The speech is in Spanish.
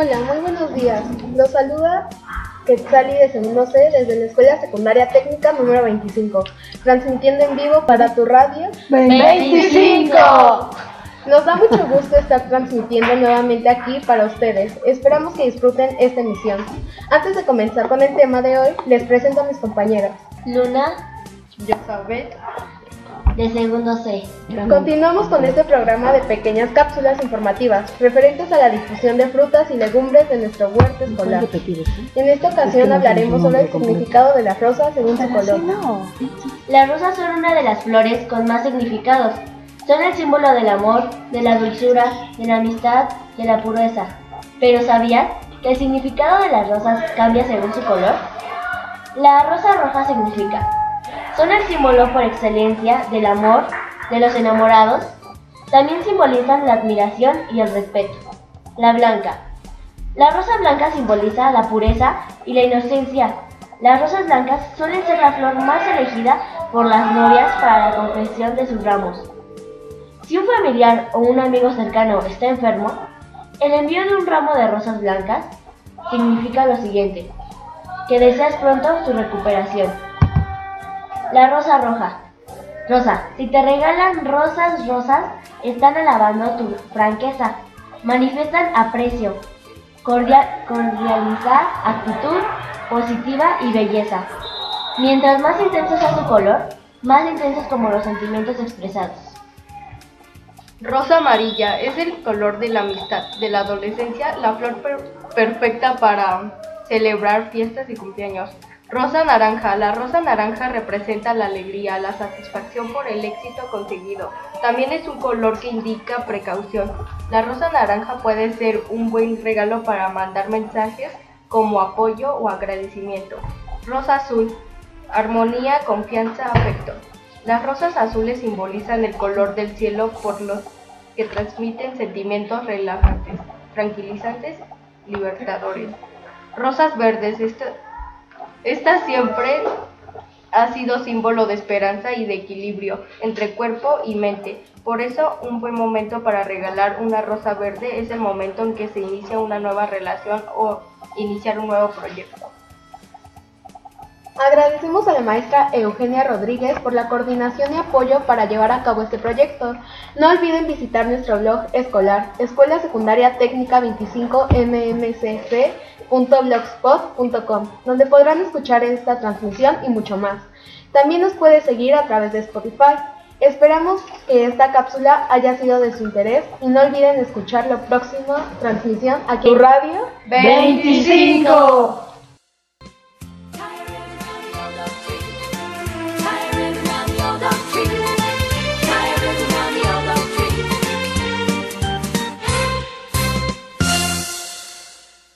Hola, muy buenos días. Los saluda Quetzali de segundo C desde la Escuela Secundaria Técnica número 25, transmitiendo en vivo para tu radio 25. Nos da mucho gusto estar transmitiendo nuevamente aquí para ustedes. Esperamos que disfruten esta emisión. Antes de comenzar con el tema de hoy, les presento a mis compañeras. Luna Yosabet. De segundo C. Continuamos con este programa de pequeñas cápsulas informativas referentes a la difusión de frutas y legumbres de nuestro huerto escolar. En esta ocasión hablaremos sobre el significado de las rosas según su color. Las rosas son una de las flores con más significados. Son el símbolo del amor, de la dulzura, de la amistad, de la pureza. Pero ¿sabías que el significado de las rosas cambia según su color? La rosa roja significa son el símbolo por excelencia del amor, de los enamorados. También simbolizan la admiración y el respeto. La blanca. La rosa blanca simboliza la pureza y la inocencia. Las rosas blancas suelen ser la flor más elegida por las novias para la confección de sus ramos. Si un familiar o un amigo cercano está enfermo, el envío de un ramo de rosas blancas significa lo siguiente, que deseas pronto su recuperación. La rosa roja. Rosa, si te regalan rosas rosas, están alabando tu franqueza. Manifiestan aprecio, cordial, cordializar, actitud positiva y belleza. Mientras más intenso sea su color, más intensos como los sentimientos expresados. Rosa amarilla es el color de la amistad, de la adolescencia, la flor per- perfecta para celebrar fiestas y cumpleaños. Rosa naranja. La rosa naranja representa la alegría, la satisfacción por el éxito conseguido. También es un color que indica precaución. La rosa naranja puede ser un buen regalo para mandar mensajes como apoyo o agradecimiento. Rosa azul. Armonía, confianza, afecto. Las rosas azules simbolizan el color del cielo por los que transmiten sentimientos relajantes, tranquilizantes, libertadores. Rosas verdes, esta siempre ha sido símbolo de esperanza y de equilibrio entre cuerpo y mente. Por eso, un buen momento para regalar una rosa verde es el momento en que se inicia una nueva relación o iniciar un nuevo proyecto. Agradecemos a la maestra Eugenia Rodríguez por la coordinación y apoyo para llevar a cabo este proyecto. No olviden visitar nuestro blog escolar, Escuela Secundaria Técnica 25 mmcc.blogspot.com, donde podrán escuchar esta transmisión y mucho más. También nos puede seguir a través de Spotify. Esperamos que esta cápsula haya sido de su interés y no olviden escuchar la próxima transmisión aquí en Radio 25.